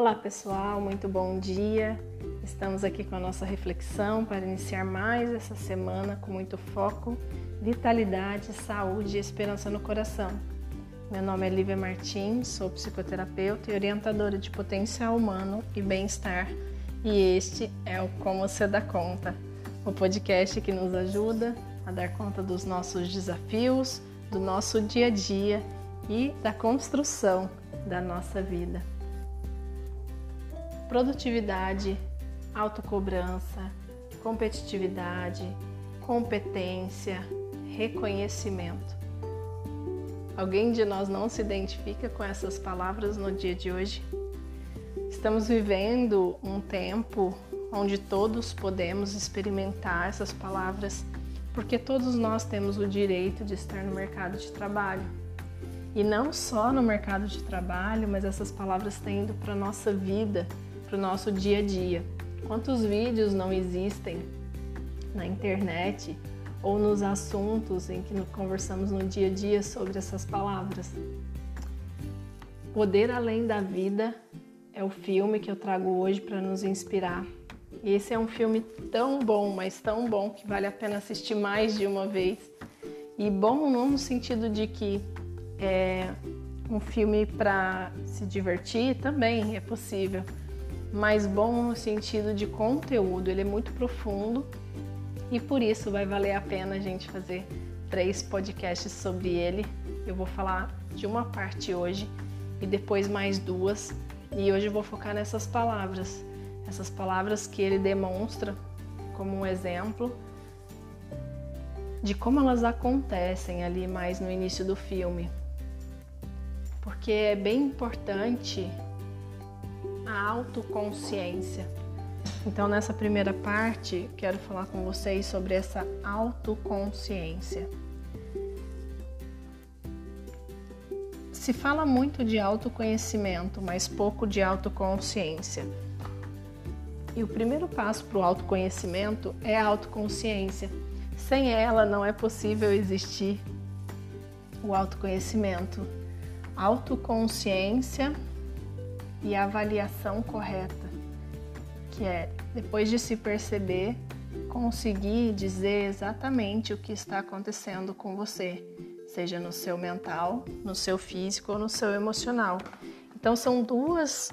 Olá pessoal, muito bom dia. Estamos aqui com a nossa reflexão para iniciar mais essa semana com muito foco, vitalidade, saúde e esperança no coração. Meu nome é Lívia Martins, sou psicoterapeuta e orientadora de potencial humano e bem-estar. E este é o Como Você Dá Conta, o podcast que nos ajuda a dar conta dos nossos desafios, do nosso dia a dia e da construção da nossa vida. Produtividade, autocobrança, competitividade, competência, reconhecimento. Alguém de nós não se identifica com essas palavras no dia de hoje? Estamos vivendo um tempo onde todos podemos experimentar essas palavras, porque todos nós temos o direito de estar no mercado de trabalho. E não só no mercado de trabalho, mas essas palavras têm ido para a nossa vida, para o nosso dia a dia. Quantos vídeos não existem na internet ou nos assuntos em que conversamos no dia a dia sobre essas palavras? Poder Além da Vida é o filme que eu trago hoje para nos inspirar. E esse é um filme tão bom, mas tão bom que vale a pena assistir mais de uma vez. E bom não no sentido de que é um filme para se divertir também é possível, mas bom no sentido de conteúdo, ele é muito profundo. E por isso vai valer a pena a gente fazer três podcasts sobre ele. Eu vou falar de uma parte hoje e depois mais duas, e hoje eu vou focar nessas palavras, essas palavras que ele demonstra como um exemplo de como elas acontecem ali mais no início do filme. Porque é bem importante a autoconsciência. Então, nessa primeira parte, quero falar com vocês sobre essa autoconsciência. Se fala muito de autoconhecimento, mas pouco de autoconsciência. E o primeiro passo para o autoconhecimento é a autoconsciência. Sem ela não é possível existir o autoconhecimento autoconsciência e avaliação correta, que é depois de se perceber, conseguir dizer exatamente o que está acontecendo com você, seja no seu mental, no seu físico ou no seu emocional. Então são duas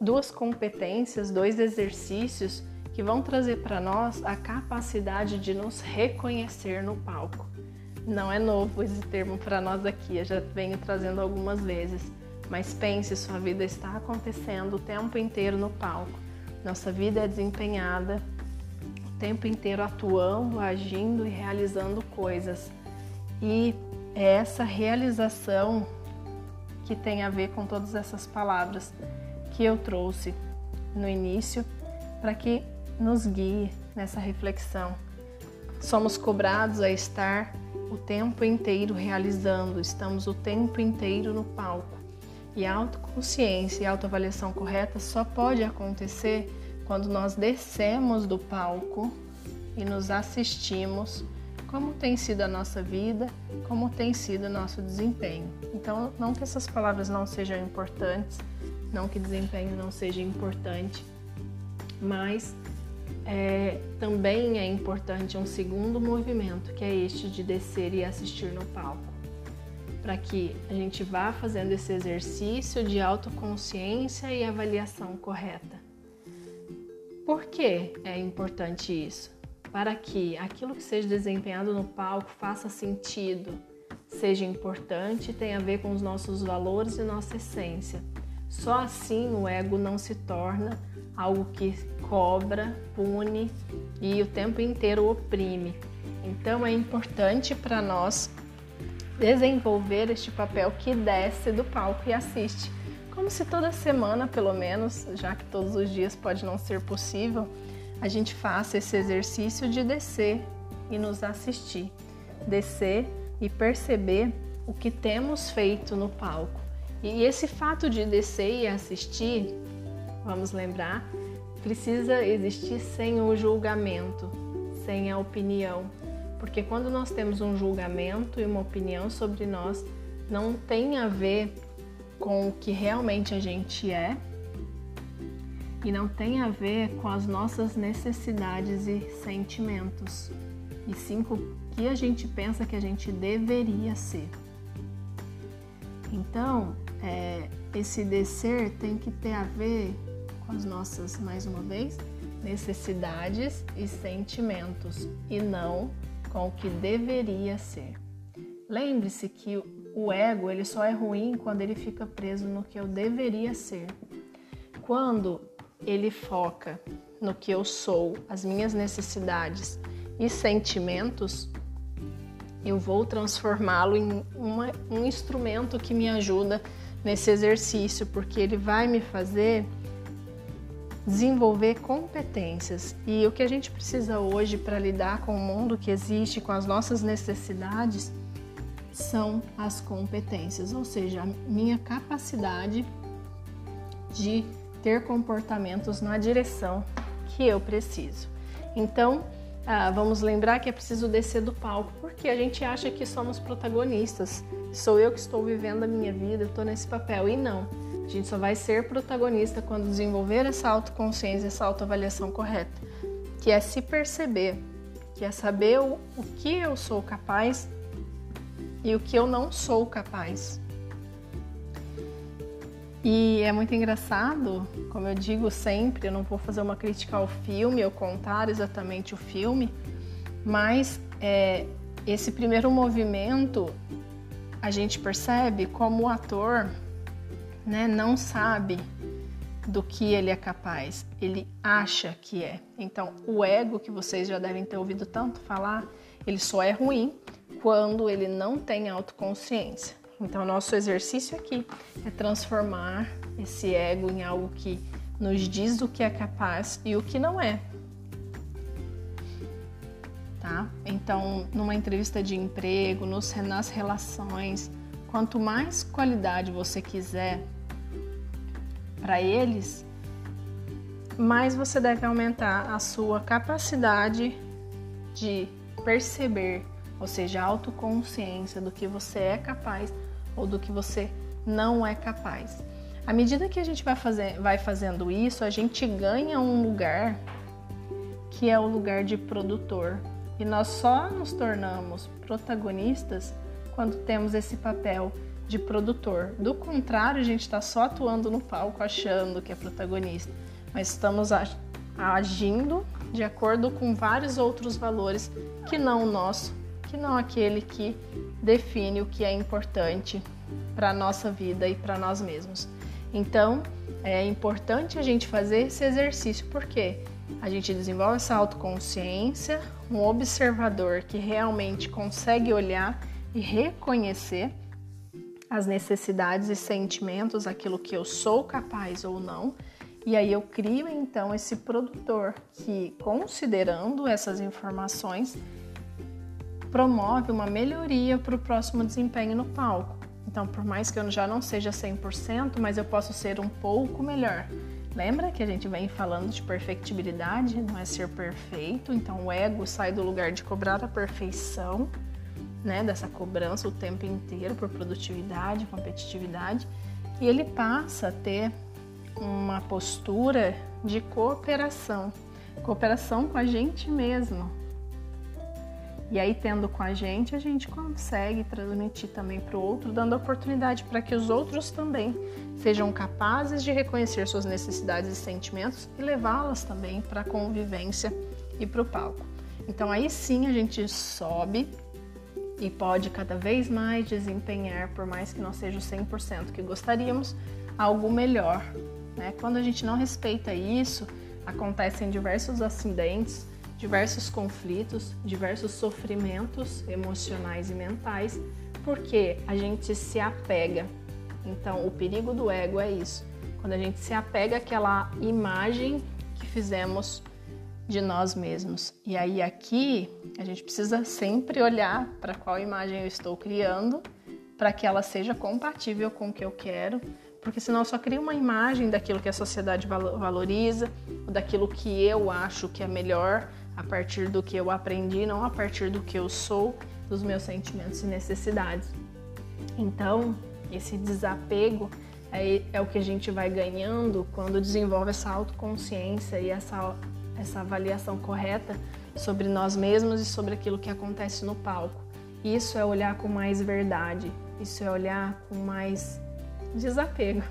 duas competências, dois exercícios que vão trazer para nós a capacidade de nos reconhecer no palco. Não é novo esse termo para nós aqui, eu já venho trazendo algumas vezes. Mas pense, sua vida está acontecendo o tempo inteiro no palco. Nossa vida é desempenhada o tempo inteiro atuando, agindo e realizando coisas. E é essa realização que tem a ver com todas essas palavras que eu trouxe no início para que nos guie nessa reflexão. Somos cobrados a estar o tempo inteiro realizando, estamos o tempo inteiro no palco. E a autoconsciência e a autoavaliação correta só pode acontecer quando nós descemos do palco e nos assistimos como tem sido a nossa vida, como tem sido o nosso desempenho. Então, não que essas palavras não sejam importantes, não que desempenho não seja importante, mas é, também é importante um segundo movimento, que é este de descer e assistir no palco, para que a gente vá fazendo esse exercício de autoconsciência e avaliação correta. Por que é importante isso? Para que aquilo que seja desempenhado no palco faça sentido, seja importante tenha a ver com os nossos valores e nossa essência. Só assim o ego não se torna algo que cobra, pune e o tempo inteiro oprime. Então é importante para nós desenvolver este papel que desce do palco e assiste. Como se toda semana, pelo menos, já que todos os dias pode não ser possível, a gente faça esse exercício de descer e nos assistir. Descer e perceber o que temos feito no palco. E esse fato de descer e assistir, vamos lembrar, precisa existir sem o julgamento, sem a opinião. Porque quando nós temos um julgamento e uma opinião sobre nós, não tem a ver com o que realmente a gente é, e não tem a ver com as nossas necessidades e sentimentos, e sim com o que a gente pensa que a gente deveria ser. Então, é, esse descer tem que ter a ver com as nossas, mais uma vez, necessidades e sentimentos, e não com o que deveria ser. Lembre-se que o ego ele só é ruim quando ele fica preso no que eu deveria ser. Quando ele foca no que eu sou, as minhas necessidades e sentimentos, eu vou transformá-lo em uma, um instrumento que me ajuda nesse exercício, porque ele vai me fazer desenvolver competências. E o que a gente precisa hoje para lidar com o mundo que existe, com as nossas necessidades, são as competências, ou seja, a minha capacidade de ter comportamentos na direção que eu preciso. Então, ah, vamos lembrar que é preciso descer do palco, porque a gente acha que somos protagonistas. Sou eu que estou vivendo a minha vida, estou nesse papel. E não. A gente só vai ser protagonista quando desenvolver essa autoconsciência, essa autoavaliação correta, que é se perceber, que é saber o, o que eu sou capaz e o que eu não sou capaz. E é muito engraçado, como eu digo sempre, eu não vou fazer uma crítica ao filme ou contar exatamente o filme, mas é, esse primeiro movimento a gente percebe como o ator né, não sabe do que ele é capaz, ele acha que é. Então, o ego, que vocês já devem ter ouvido tanto falar, ele só é ruim quando ele não tem autoconsciência. Então, nosso exercício aqui é transformar esse ego em algo que nos diz o que é capaz e o que não é. Tá? Então, numa entrevista de emprego, nos, nas relações, quanto mais qualidade você quiser para eles, mais você deve aumentar a sua capacidade de perceber, ou seja, a autoconsciência do que você é capaz ou do que você não é capaz. À medida que a gente vai, fazer, vai fazendo isso, a gente ganha um lugar que é o lugar de produtor. E nós só nos tornamos protagonistas quando temos esse papel de produtor. Do contrário, a gente está só atuando no palco achando que é protagonista, mas estamos agindo de acordo com vários outros valores que não o nosso, que não aquele que define o que é importante para a nossa vida e para nós mesmos. Então, é importante a gente fazer esse exercício, porque a gente desenvolve essa autoconsciência, um observador que realmente consegue olhar e reconhecer as necessidades e sentimentos, aquilo que eu sou capaz ou não. E aí eu crio então esse produtor que, considerando essas informações, promove uma melhoria para o próximo desempenho no palco. Então, por mais que eu já não seja 100%, mas eu posso ser um pouco melhor. Lembra que a gente vem falando de perfectibilidade, não é ser perfeito? Então, o ego sai do lugar de cobrar a perfeição, né, dessa cobrança o tempo inteiro por produtividade, competitividade, e ele passa a ter uma postura de cooperação, cooperação com a gente mesmo, e aí, tendo com a gente, a gente consegue transmitir também para o outro, dando oportunidade para que os outros também sejam capazes de reconhecer suas necessidades e sentimentos e levá-las também para a convivência e para o palco. Então, aí sim a gente sobe e pode cada vez mais desempenhar, por mais que não seja o 100% que gostaríamos, algo melhor. Né? Quando a gente não respeita isso, acontecem diversos acidentes diversos conflitos, diversos sofrimentos emocionais e mentais, porque a gente se apega. Então, o perigo do ego é isso. Quando a gente se apega àquela imagem que fizemos de nós mesmos. E aí aqui a gente precisa sempre olhar para qual imagem eu estou criando, para que ela seja compatível com o que eu quero, porque senão eu só crio uma imagem daquilo que a sociedade valoriza, daquilo que eu acho que é melhor, a partir do que eu aprendi, não a partir do que eu sou, dos meus sentimentos e necessidades. Então, esse desapego é, é o que a gente vai ganhando quando desenvolve essa autoconsciência e essa, essa avaliação correta sobre nós mesmos e sobre aquilo que acontece no palco. Isso é olhar com mais verdade, isso é olhar com mais desapego.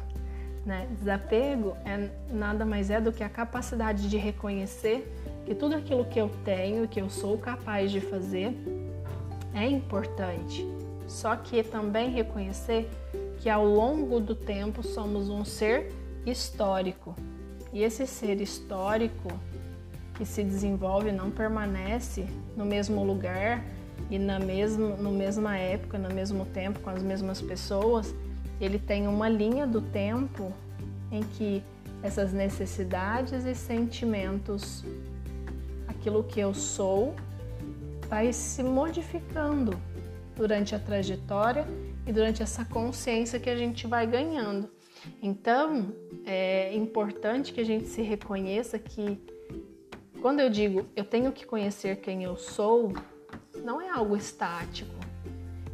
Né? Desapego é nada mais é do que a capacidade de reconhecer que tudo aquilo que eu tenho, que eu sou capaz de fazer, é importante. Só que também reconhecer que ao longo do tempo somos um ser histórico. E esse ser histórico que se desenvolve não permanece no mesmo lugar e na mesma, no mesma época, no mesmo tempo, com as mesmas pessoas. Ele tem uma linha do tempo em que essas necessidades e sentimentos, aquilo que eu sou, vai se modificando durante a trajetória e durante essa consciência que a gente vai ganhando. Então, é importante que a gente se reconheça que quando eu digo eu tenho que conhecer quem eu sou, não é algo estático.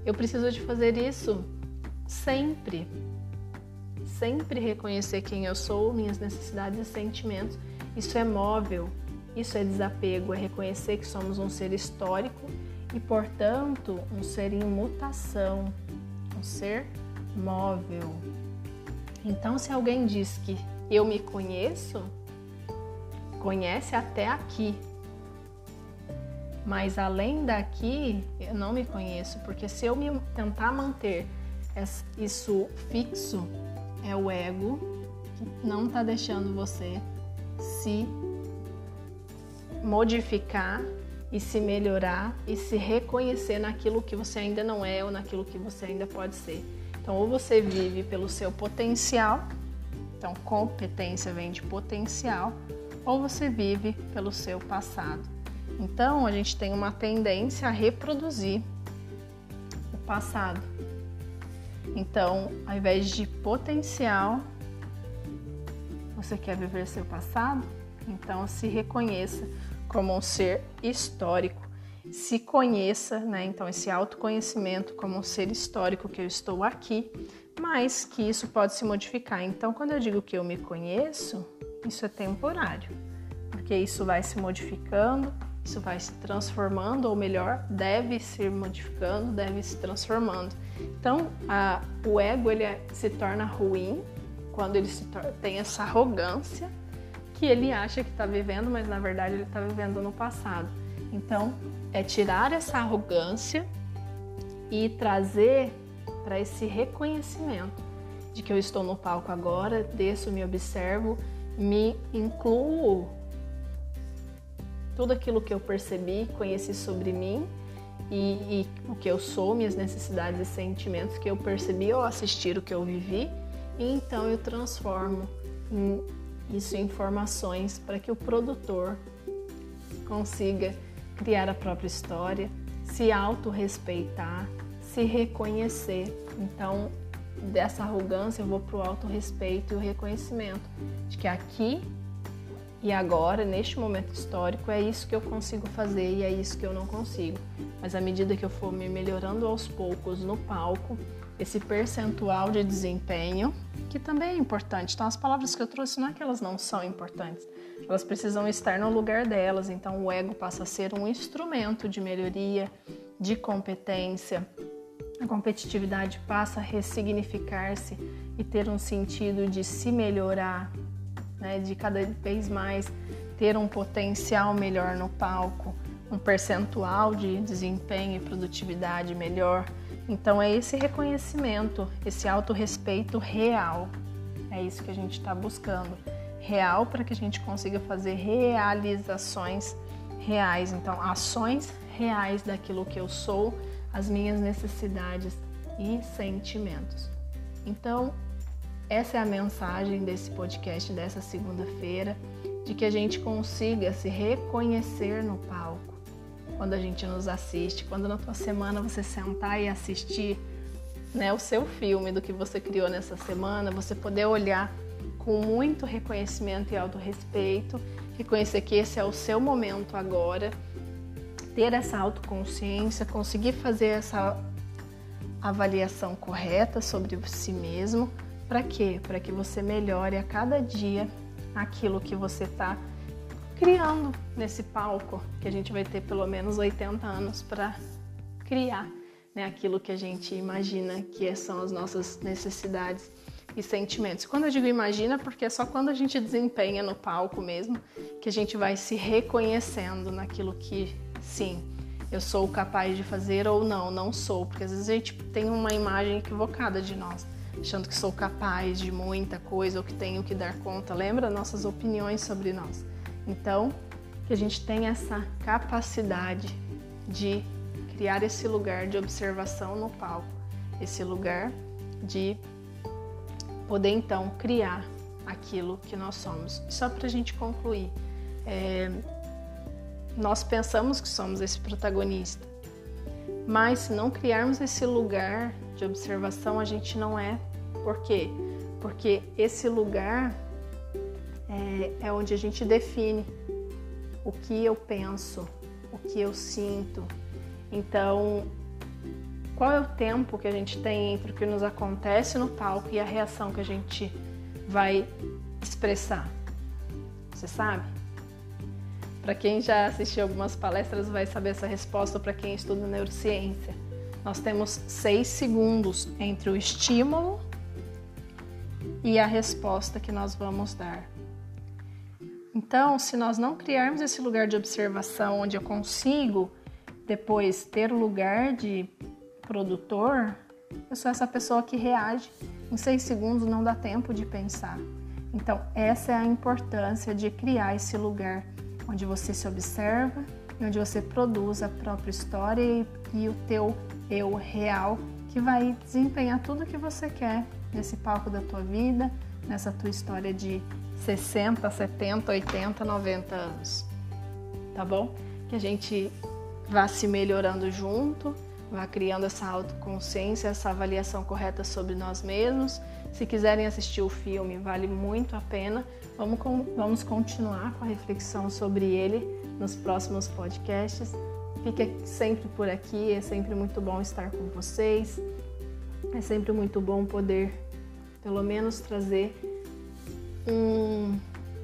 Eu preciso de fazer isso sempre. Sempre reconhecer quem eu sou, minhas necessidades e sentimentos. Isso é móvel, isso é desapego, é reconhecer que somos um ser histórico e, portanto, um ser em mutação, um ser móvel. Então, se alguém diz que eu me conheço, conhece até aqui. Mas além daqui, eu não me conheço, porque se eu me tentar manter isso fixo, é o ego que não está deixando você se modificar e se melhorar e se reconhecer naquilo que você ainda não é ou naquilo que você ainda pode ser. Então, ou você vive pelo seu potencial, então competência vem de potencial, ou você vive pelo seu passado. Então, a gente tem uma tendência a reproduzir o passado. Então, ao invés de potencial, você quer viver seu passado? Então, se reconheça como um ser histórico. Se conheça, né? Então, esse autoconhecimento como um ser histórico que eu estou aqui, mas que isso pode se modificar. Então, quando eu digo que eu me conheço, isso é temporário, porque isso vai se modificando, isso vai se transformando, ou melhor, deve se modificando, deve se transformando. Então, a, o ego ele é, se torna ruim quando ele tem essa arrogância que ele acha que está vivendo, mas na verdade ele está vivendo no passado. Então, é tirar essa arrogância e trazer para esse reconhecimento de que eu estou no palco agora, desço, me observo, me incluo tudo aquilo que eu percebi, conheci sobre mim e, e, o que eu sou, minhas necessidades e sentimentos que eu percebi ao assistir o que eu vivi, e então eu transformo em isso em informações para que o produtor consiga criar a própria história, se autorrespeitar, se reconhecer. Então, dessa arrogância, eu vou para o autorrespeito e o reconhecimento de que aqui e agora, neste momento histórico, é isso que eu consigo fazer e é isso que eu não consigo. Mas à medida que eu for me melhorando aos poucos no palco, esse percentual de desempenho, que também é importante. Então, as palavras que eu trouxe não é que elas não são importantes, elas precisam estar no lugar delas. Então, o ego passa a ser um instrumento de melhoria, de competência. A competitividade passa a ressignificar-se e ter um sentido de se melhorar, né? de cada vez mais ter um potencial melhor no palco, um percentual de desempenho e produtividade melhor então é esse reconhecimento, esse autorrespeito real. É isso que a gente está buscando. Real para que a gente consiga fazer realizações reais. Então, ações reais daquilo que eu sou, as minhas necessidades e sentimentos. Então, essa é a mensagem desse podcast dessa segunda-feira, de que a gente consiga se reconhecer no palco quando a gente nos assiste, quando na tua semana você sentar e assistir né, o seu filme do que você criou nessa semana, você poder olhar com muito reconhecimento e autorrespeito, reconhecer que esse é o seu momento agora, ter essa autoconsciência, conseguir fazer essa avaliação correta sobre si mesmo, Para quê? Para que você melhore a cada dia aquilo que você está criando nesse palco, que a gente vai ter pelo menos 80 anos para criar né, aquilo que a gente imagina que são as nossas necessidades e sentimentos. Quando eu digo imagina, porque é só quando a gente desempenha no palco mesmo que a gente vai se reconhecendo naquilo que sim, eu sou capaz de fazer ou não, não sou, porque às vezes a gente tem uma imagem equivocada de nós, achando que sou capaz de muita coisa ou que tenho que dar conta. Lembra nossas opiniões sobre nós? Então, que a gente tenha essa capacidade de criar esse lugar de observação no palco, esse lugar de poder então criar aquilo que nós somos. Só para a gente concluir, é, nós pensamos que somos esse protagonista, mas se não criarmos esse lugar de observação, a gente não é. Por quê? Porque esse lugar é, é onde a gente define o que eu penso, o que eu sinto. Então, qual é o tempo que a gente tem entre o que nos acontece no palco e a reação que a gente vai expressar? Você sabe? Para quem já assistiu algumas palestras vai saber essa resposta para quem estuda neurociência. Nós temos seis segundos entre o estímulo e a resposta que nós vamos dar. Então, se nós não criarmos esse lugar de observação onde eu consigo depois ter lugar de produtor, eu sou essa pessoa que reage. Em seis segundos não dá tempo de pensar. Então, essa é a importância de criar esse lugar onde você se observa e onde você produz a própria história e, e o teu eu real que vai desempenhar tudo o que você quer nesse palco da tua vida, nessa tua história de 60, 70, 80, 90 anos. Tá bom? Que a gente vá se melhorando junto vá criando essa autoconsciência, essa avaliação correta sobre nós mesmos. Se quiserem assistir o filme, vale muito a pena. Vamos, com, vamos continuar com a reflexão sobre ele nos próximos podcasts. Fique sempre por aqui, é sempre muito bom estar com vocês. É sempre muito bom poder, pelo menos, trazer um,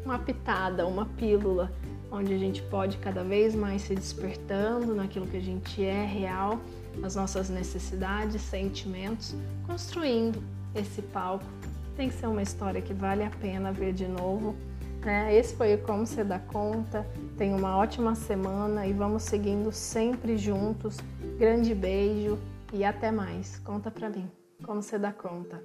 uma pitada, uma pílula, onde a gente pode cada vez mais se despertando naquilo que a gente é real as nossas necessidades, sentimentos, construindo esse palco. Tem que ser uma história que vale a pena ver de novo. Né? Esse foi o Como Você Dá Conta. Tenha uma ótima semana e vamos seguindo sempre juntos. Grande beijo e até mais. Conta pra mim. Como você dá conta?